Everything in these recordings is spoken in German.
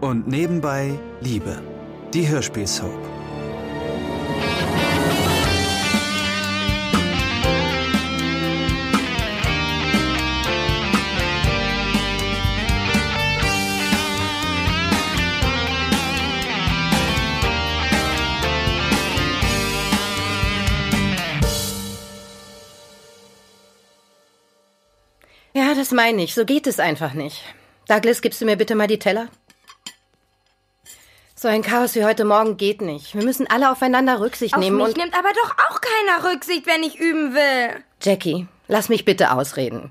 Und nebenbei Liebe. Die Hörspielsoap. Ja, das meine ich. So geht es einfach nicht. Douglas, gibst du mir bitte mal die Teller? So ein Chaos wie heute Morgen geht nicht. Wir müssen alle aufeinander Rücksicht Auf nehmen mich und. nimmt aber doch auch keiner Rücksicht, wenn ich üben will. Jackie, lass mich bitte ausreden.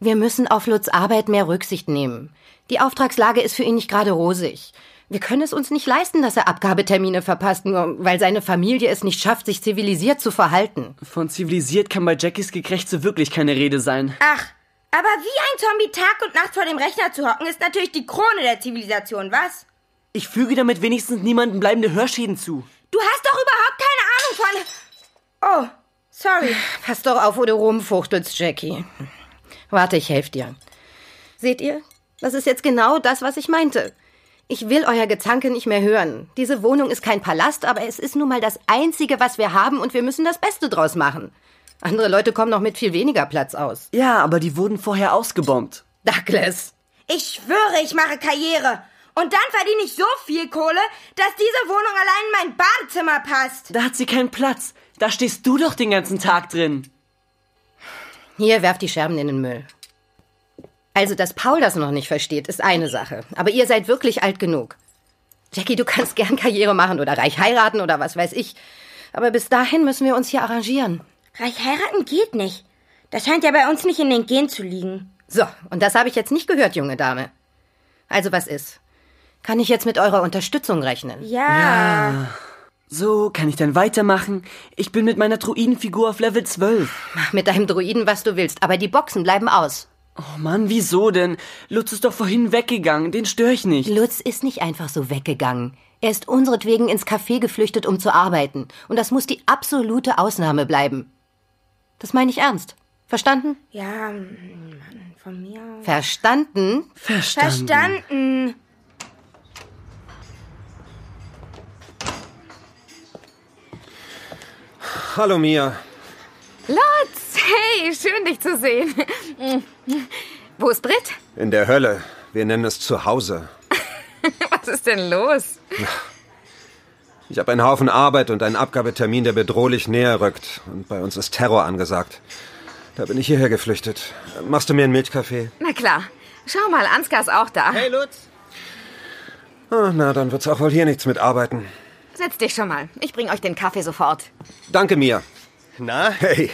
Wir müssen auf Lutz Arbeit mehr Rücksicht nehmen. Die Auftragslage ist für ihn nicht gerade rosig. Wir können es uns nicht leisten, dass er Abgabetermine verpasst, nur weil seine Familie es nicht schafft, sich zivilisiert zu verhalten. Von zivilisiert kann bei Jackies Gekrächt so wirklich keine Rede sein. Ach, aber wie ein Zombie Tag und Nacht vor dem Rechner zu hocken, ist natürlich die Krone der Zivilisation, was? Ich füge damit wenigstens niemandem bleibende Hörschäden zu. Du hast doch überhaupt keine Ahnung von... Oh, sorry. Pass doch auf, wo du rumfuchtelst, Jackie. Warte, ich helfe dir. Seht ihr? Das ist jetzt genau das, was ich meinte. Ich will euer Gezanke nicht mehr hören. Diese Wohnung ist kein Palast, aber es ist nun mal das Einzige, was wir haben und wir müssen das Beste draus machen. Andere Leute kommen noch mit viel weniger Platz aus. Ja, aber die wurden vorher ausgebombt. Douglas. Ich schwöre, ich mache Karriere. Und dann verdiene ich so viel Kohle, dass diese Wohnung allein in mein Badezimmer passt. Da hat sie keinen Platz. Da stehst du doch den ganzen Tag drin. Hier, werft die Scherben in den Müll. Also, dass Paul das noch nicht versteht, ist eine Sache. Aber ihr seid wirklich alt genug. Jackie, du kannst gern Karriere machen oder reich heiraten oder was weiß ich. Aber bis dahin müssen wir uns hier arrangieren. Reich heiraten geht nicht. Das scheint ja bei uns nicht in den Gen zu liegen. So, und das habe ich jetzt nicht gehört, junge Dame. Also, was ist? Kann ich jetzt mit eurer Unterstützung rechnen? Ja. So, kann ich dann weitermachen? Ich bin mit meiner Druidenfigur auf Level 12. Mach mit deinem Druiden, was du willst, aber die Boxen bleiben aus. Oh Mann, wieso denn? Lutz ist doch vorhin weggegangen, den störe ich nicht. Lutz ist nicht einfach so weggegangen. Er ist unseretwegen ins Café geflüchtet, um zu arbeiten. Und das muss die absolute Ausnahme bleiben. Das meine ich ernst. Verstanden? Ja, Mann, von mir. aus. Verstanden? Verstanden. Verstanden. Hallo Mia. Lutz, hey, schön dich zu sehen. Wo ist Britt? In der Hölle. Wir nennen es Zuhause. Was ist denn los? Ich habe einen Haufen Arbeit und einen Abgabetermin, der bedrohlich näher rückt. Und bei uns ist Terror angesagt. Da bin ich hierher geflüchtet. Machst du mir einen Milchkaffee? Na klar. Schau mal, Ansgar ist auch da. Hey, Lutz. Ah, na, dann wird's auch wohl hier nichts mit arbeiten. Setz dich schon mal. Ich bring euch den Kaffee sofort. Danke, Mia. Na? Hey.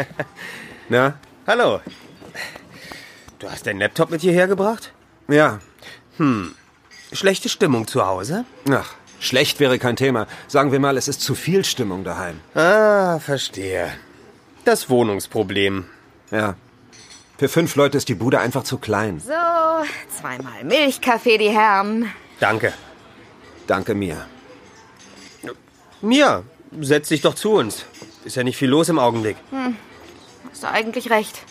Na? Hallo. Du hast deinen Laptop mit hierher gebracht? Ja. Schlechte Stimmung zu Hause? Ach, schlecht wäre kein Thema. Sagen wir mal, es ist zu viel Stimmung daheim. Ah, verstehe. Das Wohnungsproblem. Ja. Für fünf Leute ist die Bude einfach zu klein. So, zweimal Milchkaffee, die Herren. Danke. Danke, Mia. Mia, setz dich doch zu uns. Ist ja nicht viel los im Augenblick. Hast du eigentlich recht.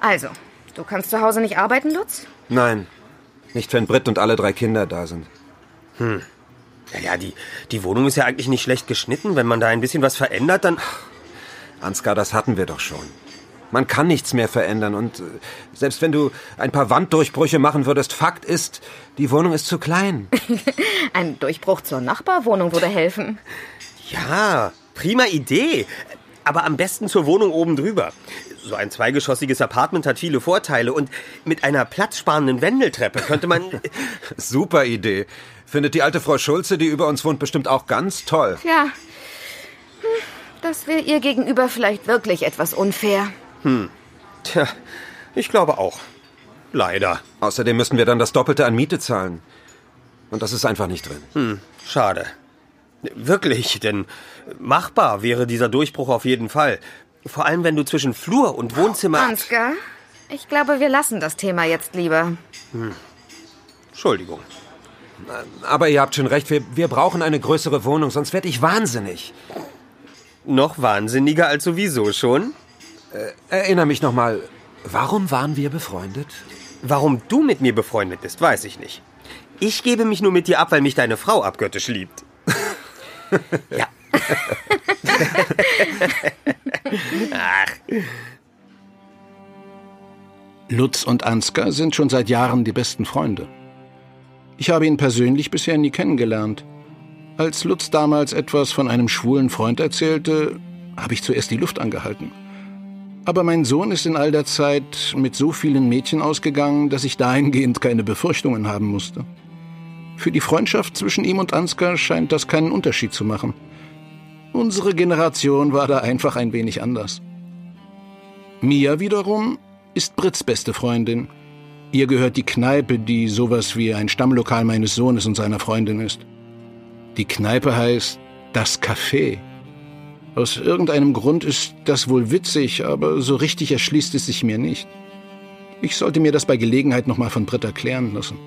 Also, du kannst zu Hause nicht arbeiten, Lutz? Nein. Nicht, wenn Britt und alle drei Kinder da sind. Naja, die, die Wohnung ist ja eigentlich nicht schlecht geschnitten. Wenn man da ein bisschen was verändert, dann... Ansgar, das hatten wir doch schon. Man kann nichts mehr verändern und äh, selbst wenn du ein paar Wanddurchbrüche machen würdest, Fakt ist, die Wohnung ist zu klein. Ein Durchbruch zur Nachbarwohnung würde helfen. Ja, prima Idee. Aber am besten zur Wohnung oben drüber. So ein zweigeschossiges Apartment hat viele Vorteile und mit einer platzsparenden Wendeltreppe könnte man... Super Idee. Findet die alte Frau Schulze, die über uns wohnt, bestimmt auch ganz toll. Ja. Hm, Das wäre ihr gegenüber vielleicht wirklich etwas unfair. Tja, ich glaube auch. Leider. Außerdem müssen wir dann das Doppelte an Miete zahlen. Und das ist einfach nicht drin. Schade. Wirklich, denn machbar wäre dieser Durchbruch auf jeden Fall. Vor allem, wenn du zwischen Flur und Wohnzimmer... Ansgar, ich glaube, wir lassen das Thema jetzt lieber. Entschuldigung. Aber ihr habt schon recht, wir, wir brauchen eine größere Wohnung, sonst werde ich wahnsinnig. Noch wahnsinniger als sowieso schon? Erinner mich nochmal, warum waren wir befreundet? Warum du mit mir befreundet bist, weiß ich nicht. Ich gebe mich nur mit dir ab, weil mich deine Frau abgöttisch liebt. ja. Ach. Lutz und Ansgar sind schon seit Jahren die besten Freunde. Ich habe ihn persönlich bisher nie kennengelernt. Als Lutz damals etwas von einem schwulen Freund erzählte, habe ich zuerst die Luft angehalten. Aber mein Sohn ist in all der Zeit mit so vielen Mädchen ausgegangen, dass ich dahingehend keine Befürchtungen haben musste. Für die Freundschaft zwischen ihm und Ansgar scheint das keinen Unterschied zu machen. Unsere Generation war da einfach ein wenig anders. Mia wiederum ist Brits beste Freundin. Ihr gehört die Kneipe, die sowas wie ein Stammlokal meines Sohnes und seiner Freundin ist. Die Kneipe heißt Das Café. Aus irgendeinem Grund ist das wohl witzig, aber so richtig erschließt es sich mir nicht. Ich sollte mir das bei Gelegenheit nochmal von Britt erklären lassen.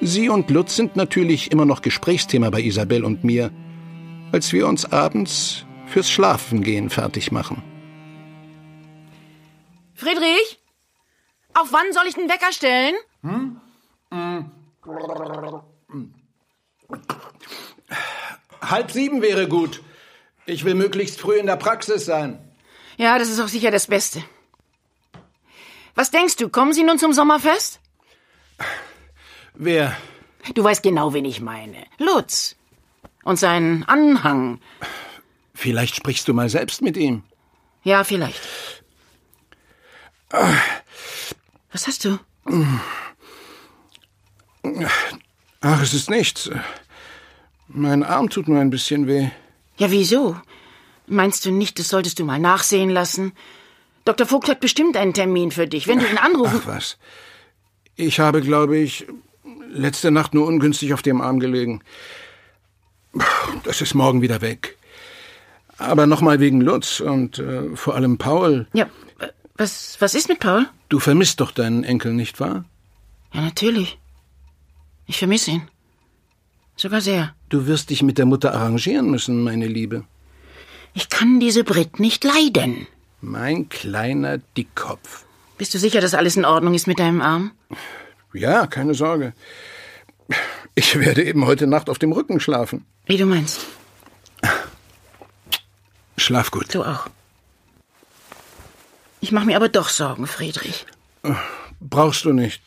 Sie und Lutz sind natürlich immer noch Gesprächsthema bei Isabel und mir, als wir uns abends fürs Schlafengehen fertig machen. Friedrich? Auf wann soll ich den Wecker stellen? Hm? Halb sieben wäre gut. Ich will möglichst früh in der Praxis sein. Ja, das ist auch sicher das Beste. Was denkst du, kommen Sie nun zum Sommerfest? Wer? Du weißt genau, wen ich meine. Lutz. Und seinen Anhang. Vielleicht sprichst du mal selbst mit ihm. Ja, vielleicht. Was hast du? Ach, es ist nichts. Mein Arm tut nur ein bisschen weh. Ja, wieso? Meinst du nicht, das solltest du mal nachsehen lassen? Dr. Vogt hat bestimmt einen Termin für dich. Wenn du ihn anrufen... Ach was. Ich habe, glaube ich, letzte Nacht nur ungünstig auf dem Arm gelegen. Das ist morgen wieder weg. Aber nochmal wegen Lutz und äh, vor allem Paul. Ja, was, was ist mit Paul? Du vermisst doch deinen Enkel, nicht wahr? Ja, natürlich. Ich vermisse ihn. Sogar sehr. Du wirst dich mit der Mutter arrangieren müssen, meine Liebe. Ich kann diese Brit nicht leiden. Mein kleiner Dickkopf. Bist du sicher, dass alles in Ordnung ist mit deinem Arm? Ja, keine Sorge. Ich werde eben heute Nacht auf dem Rücken schlafen. Wie du meinst. Schlaf gut. Du auch. Ich mache mir aber doch Sorgen, Friedrich. Brauchst du nicht.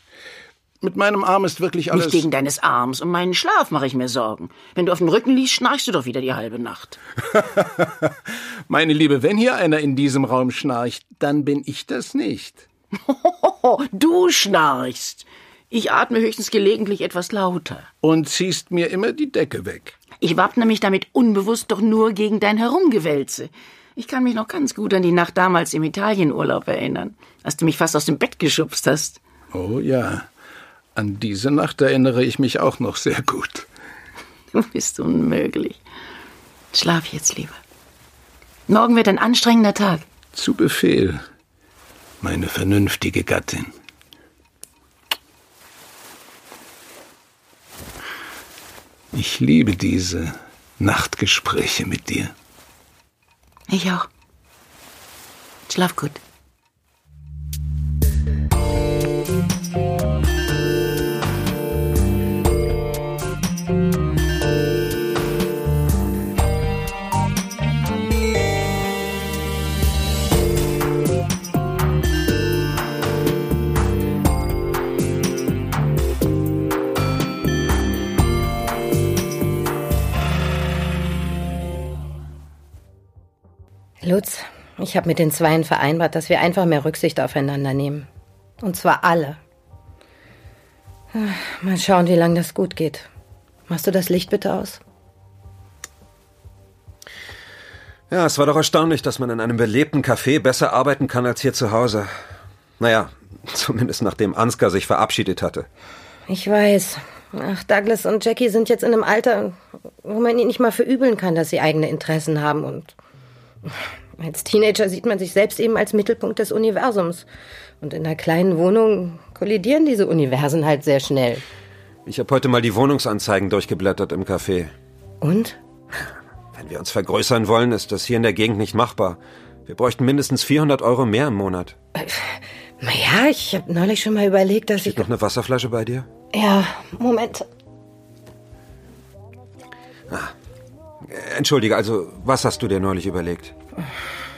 Mit meinem Arm ist wirklich alles. Nicht wegen deines Arms. Um meinen Schlaf mache ich mir Sorgen. Wenn du auf dem Rücken liegst, schnarchst du doch wieder die halbe Nacht. Meine Liebe, wenn hier einer in diesem Raum schnarcht, dann bin ich das nicht. du schnarchst. Ich atme höchstens gelegentlich etwas lauter. Und ziehst mir immer die Decke weg. Ich wappne mich damit unbewusst doch nur gegen dein Herumgewälze. Ich kann mich noch ganz gut an die Nacht damals im Italienurlaub erinnern, als du mich fast aus dem Bett geschubst hast. Oh ja, an diese Nacht erinnere ich mich auch noch sehr gut. Du bist unmöglich. Schlaf jetzt lieber. Morgen wird ein anstrengender Tag. Zu Befehl, meine vernünftige Gattin. Ich liebe diese Nachtgespräche mit dir. Ich auch. Schlaf gut. Lutz, ich habe mit den Zweien vereinbart, dass wir einfach mehr Rücksicht aufeinander nehmen. Und zwar alle. Mal schauen, wie lange das gut geht. Machst du das Licht bitte aus? Ja, es war doch erstaunlich, dass man in einem belebten Café besser arbeiten kann als hier zu Hause. Naja, zumindest nachdem Ansgar sich verabschiedet hatte. Ich weiß. Ach, Douglas und Jackie sind jetzt in einem Alter, wo man ihnen nicht mal verübeln kann, dass sie eigene Interessen haben und als Teenager sieht man sich selbst eben als Mittelpunkt des Universums. Und in einer kleinen Wohnung kollidieren diese Universen halt sehr schnell. Ich habe heute mal die Wohnungsanzeigen durchgeblättert im Café. Und? Wenn wir uns vergrößern wollen, ist das hier in der Gegend nicht machbar. Wir bräuchten mindestens 400 Euro mehr im Monat. Naja, ich habe neulich schon mal überlegt, dass Steht ich... noch eine Wasserflasche bei dir? Ja, Moment. Entschuldige, also, was hast du dir neulich überlegt?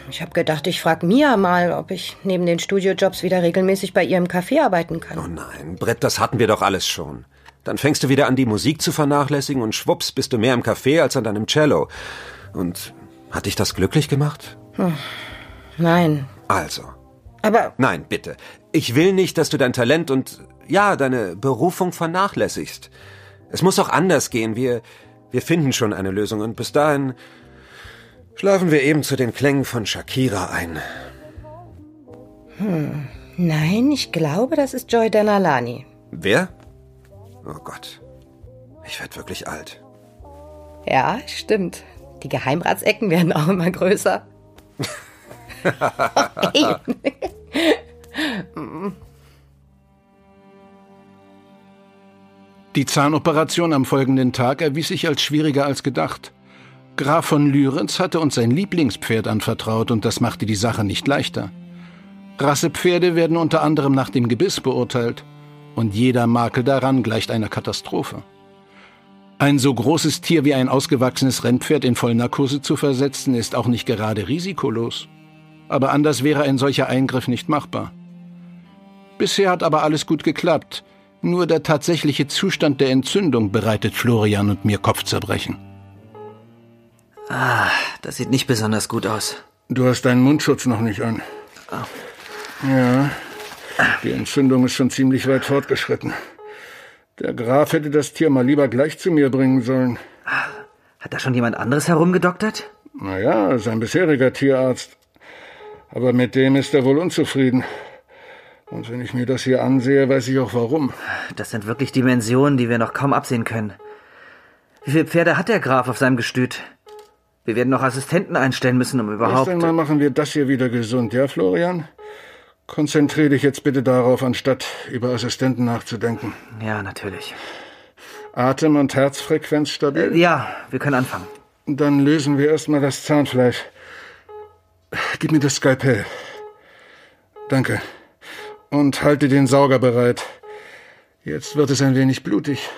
Ich habe gedacht, ich frage Mia mal, ob ich neben den Studiojobs wieder regelmäßig bei ihr im Café arbeiten kann. Oh nein, Brett, das hatten wir doch alles schon. Dann fängst du wieder an, die Musik zu vernachlässigen und schwupps bist du mehr im Café als an deinem Cello. Und hat dich das glücklich gemacht? Nein. Also. Aber Nein, bitte. Ich will nicht, dass du dein Talent und, ja, deine Berufung vernachlässigst. Es muss auch anders gehen. Wir, wir finden schon eine Lösung und bis dahin schlafen wir eben zu den Klängen von Shakira ein. nein, ich glaube, das ist Joy Denalani. Wer? Oh Gott. Ich werd wirklich alt. Ja, stimmt. Die Geheimratsecken werden auch immer größer. Die Zahnoperation am folgenden Tag erwies sich als schwieriger als gedacht. Graf von Lürenz hatte uns sein Lieblingspferd anvertraut und das machte die Sache nicht leichter. Rassepferde werden unter anderem nach dem Gebiss beurteilt und jeder Makel daran gleicht einer Katastrophe. Ein so großes Tier wie ein ausgewachsenes Rennpferd in Vollnarkose zu versetzen, ist auch nicht gerade risikolos. Aber anders wäre ein solcher Eingriff nicht machbar. Bisher hat aber alles gut geklappt. Nur der tatsächliche Zustand der Entzündung bereitet Florian und mir Kopfzerbrechen. Das sieht nicht besonders gut aus. Du hast deinen Mundschutz noch nicht an. Ja, die Entzündung ist schon ziemlich weit fortgeschritten. Der Graf hätte das Tier mal lieber gleich zu mir bringen sollen. Hat da schon jemand anderes herumgedoktert? Naja, sein bisheriger Tierarzt. Aber mit dem ist er wohl unzufrieden. Und wenn ich mir das hier ansehe, weiß ich auch warum. Das sind wirklich Dimensionen, die wir noch kaum absehen können. Wie viele Pferde hat der Graf auf seinem Gestüt? Wir werden noch Assistenten einstellen müssen, um Erst überhaupt. einmal machen wir das hier wieder gesund, ja, Florian? Konzentriere dich jetzt bitte darauf, anstatt über Assistenten nachzudenken. Ja, natürlich. Atem- und Herzfrequenz stabil? Ja, wir können anfangen. Dann lösen wir erstmal das Zahnfleisch. Gib mir das Skalpell. Danke. Und halte den Sauger bereit. Jetzt wird es ein wenig blutig.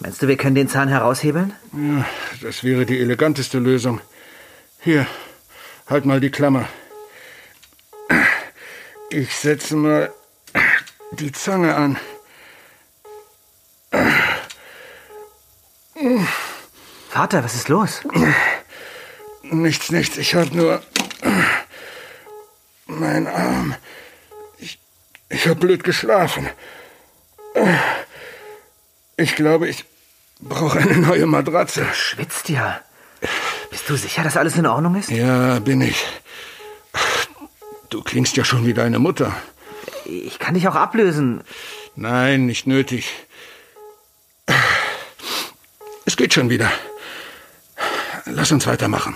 Meinst du, wir können den Zahn heraushebeln? Ja, das wäre die eleganteste Lösung. Hier, halt mal die Klammer. Ich setze mal die Zange an. Vater, was ist los? Nichts, nichts. Ich hab nur. Mein Arm. Ich, ich hab blöd geschlafen. Ich glaube, ich brauche eine neue Matratze. Schwitzt ja. Bist du sicher, dass alles in Ordnung ist? Ja, bin ich. Du klingst ja schon wie deine Mutter. Ich kann dich auch ablösen. Nein, nicht nötig. Es geht schon wieder. Lass uns weitermachen.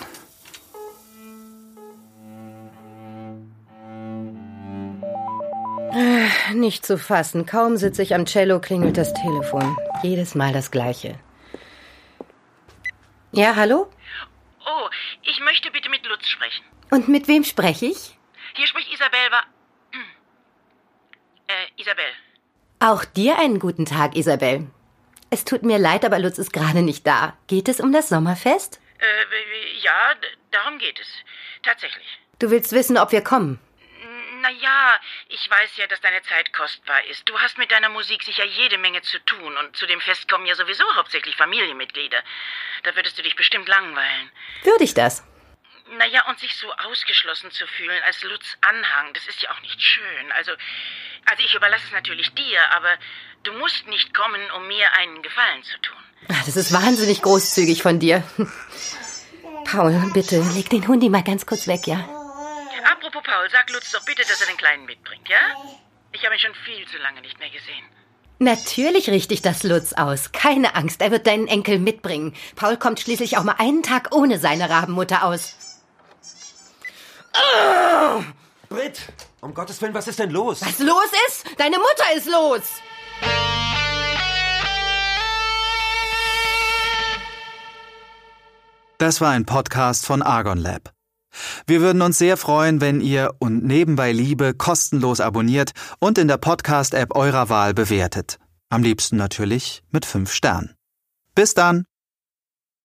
Nicht zu fassen. Kaum sitze ich am Cello, klingelt das Telefon. Jedes Mal das Gleiche. Ja, hallo? Oh, ich möchte bitte mit Lutz sprechen. Und mit wem spreche ich? Hier spricht Isabel Wa... Äh, Isabel. Auch dir einen guten Tag, Isabel. Es tut mir leid, aber Lutz ist gerade nicht da. Geht es um das Sommerfest? Äh, ja, darum geht es. Tatsächlich. Du willst wissen, ob wir kommen. Naja, ich weiß ja, dass deine Zeit kostbar ist. Du hast mit deiner Musik sicher jede Menge zu tun und zu dem Fest kommen ja sowieso hauptsächlich Familienmitglieder. Da würdest du dich bestimmt langweilen. Würde ich das? Naja, und sich so ausgeschlossen zu fühlen als Lutz Anhang, das ist ja auch nicht schön. Also, also ich überlasse es natürlich dir, aber du musst nicht kommen, um mir einen Gefallen zu tun. Ach, Das ist wahnsinnig großzügig von dir. Paul, bitte, leg den Hundi mal ganz kurz weg, ja? Paul, sag Lutz doch bitte, dass er den Kleinen mitbringt, ja? Ich habe ihn schon viel zu lange nicht mehr gesehen. Natürlich richte ich das Lutz aus. Keine Angst, er wird deinen Enkel mitbringen. Paul kommt schließlich auch mal einen Tag ohne seine Rabenmutter aus. Britt, um Gottes Willen, was ist denn los? Was los ist? Deine Mutter ist los! Das war ein Podcast von Argon Lab. Wir würden uns sehr freuen, wenn ihr und nebenbei Liebe kostenlos abonniert und in der Podcast-App eurer Wahl bewertet. Am liebsten natürlich mit fünf Sternen. Bis dann!